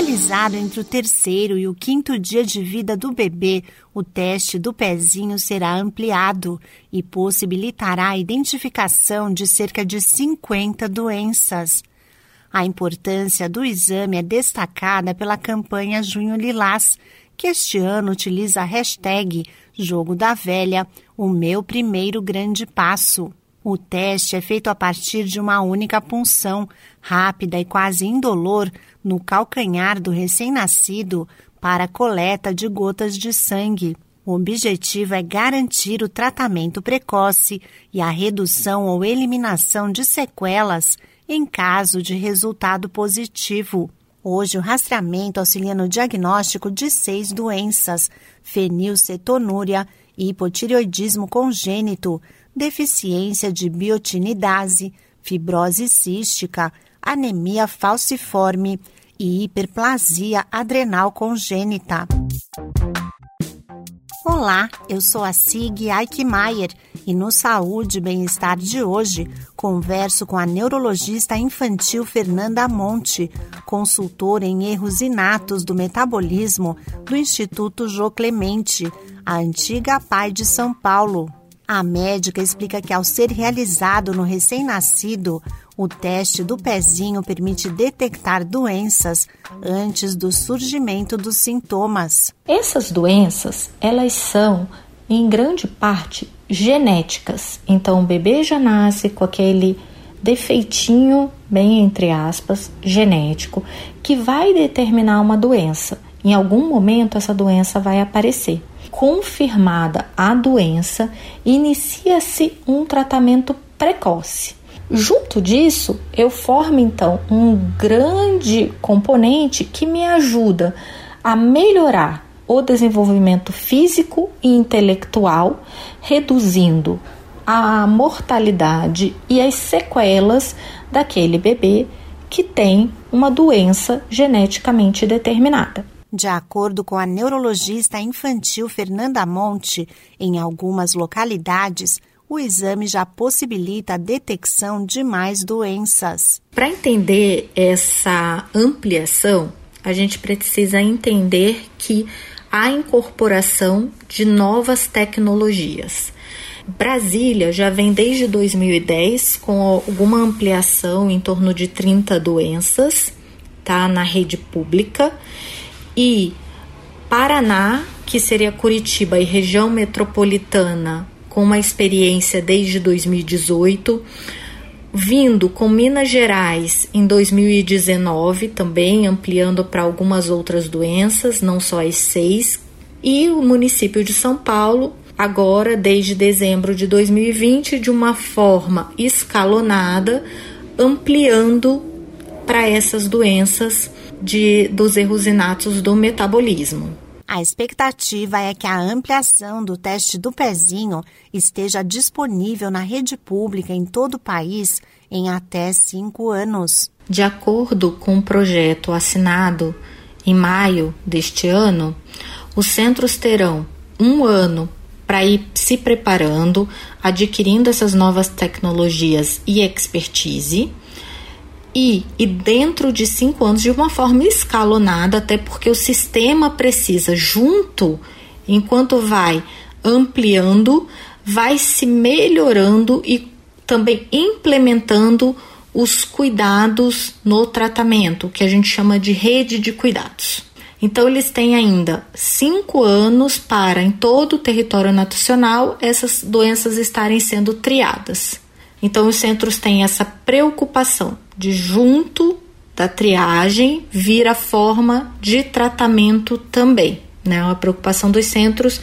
Realizado entre o terceiro e o quinto dia de vida do bebê, o teste do pezinho será ampliado e possibilitará a identificação de cerca de 50 doenças. A importância do exame é destacada pela campanha Junho Lilás, que este ano utiliza a hashtag Jogo da Velha, o meu primeiro grande passo. O teste é feito a partir de uma única punção, rápida e quase indolor, no calcanhar do recém-nascido para coleta de gotas de sangue. O objetivo é garantir o tratamento precoce e a redução ou eliminação de sequelas em caso de resultado positivo. Hoje, o rastreamento auxilia no diagnóstico de seis doenças: fenilcetonúria, hipotireoidismo congênito, deficiência de biotinidase, fibrose cística, anemia falciforme e hiperplasia adrenal congênita. Olá, eu sou a Sig Eichmeier e no Saúde e Bem-Estar de hoje converso com a neurologista infantil Fernanda Monte, consultora em erros inatos do metabolismo do Instituto Jô Clemente, a antiga PAI de São Paulo. A médica explica que ao ser realizado no recém-nascido, o teste do pezinho permite detectar doenças antes do surgimento dos sintomas. Essas doenças, elas são em grande parte genéticas. Então o bebê já nasce com aquele defeitinho, bem entre aspas, genético, que vai determinar uma doença. Em algum momento essa doença vai aparecer confirmada a doença, inicia-se um tratamento precoce. Junto disso, eu formo então um grande componente que me ajuda a melhorar o desenvolvimento físico e intelectual, reduzindo a mortalidade e as sequelas daquele bebê que tem uma doença geneticamente determinada. De acordo com a neurologista infantil Fernanda Monte, em algumas localidades, o exame já possibilita a detecção de mais doenças. Para entender essa ampliação, a gente precisa entender que há incorporação de novas tecnologias. Brasília já vem desde 2010 com alguma ampliação em torno de 30 doenças, tá, na rede pública e Paraná, que seria Curitiba e região metropolitana, com uma experiência desde 2018, vindo com Minas Gerais em 2019, também ampliando para algumas outras doenças, não só as seis, e o município de São Paulo, agora desde dezembro de 2020, de uma forma escalonada, ampliando para essas doenças de, dos erros inatos do metabolismo. A expectativa é que a ampliação do teste do pezinho esteja disponível na rede pública em todo o país em até cinco anos. De acordo com o projeto assinado em maio deste ano, os centros terão um ano para ir se preparando, adquirindo essas novas tecnologias e expertise e, e dentro de cinco anos de uma forma escalonada, até porque o sistema precisa, junto, enquanto vai ampliando, vai se melhorando e também implementando os cuidados no tratamento, que a gente chama de rede de cuidados. Então, eles têm ainda cinco anos para, em todo o território nacional, essas doenças estarem sendo triadas. Então, os centros têm essa preocupação de, junto da triagem, vir a forma de tratamento também. Né? Uma preocupação dos centros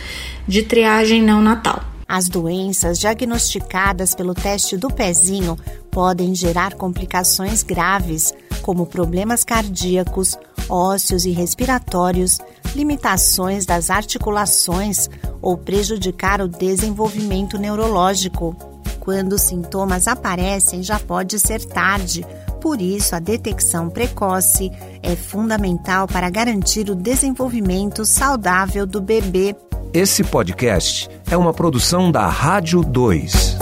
de triagem neonatal. As doenças diagnosticadas pelo teste do pezinho podem gerar complicações graves, como problemas cardíacos, ósseos e respiratórios, limitações das articulações ou prejudicar o desenvolvimento neurológico. Quando os sintomas aparecem, já pode ser tarde. Por isso, a detecção precoce é fundamental para garantir o desenvolvimento saudável do bebê. Esse podcast é uma produção da Rádio 2.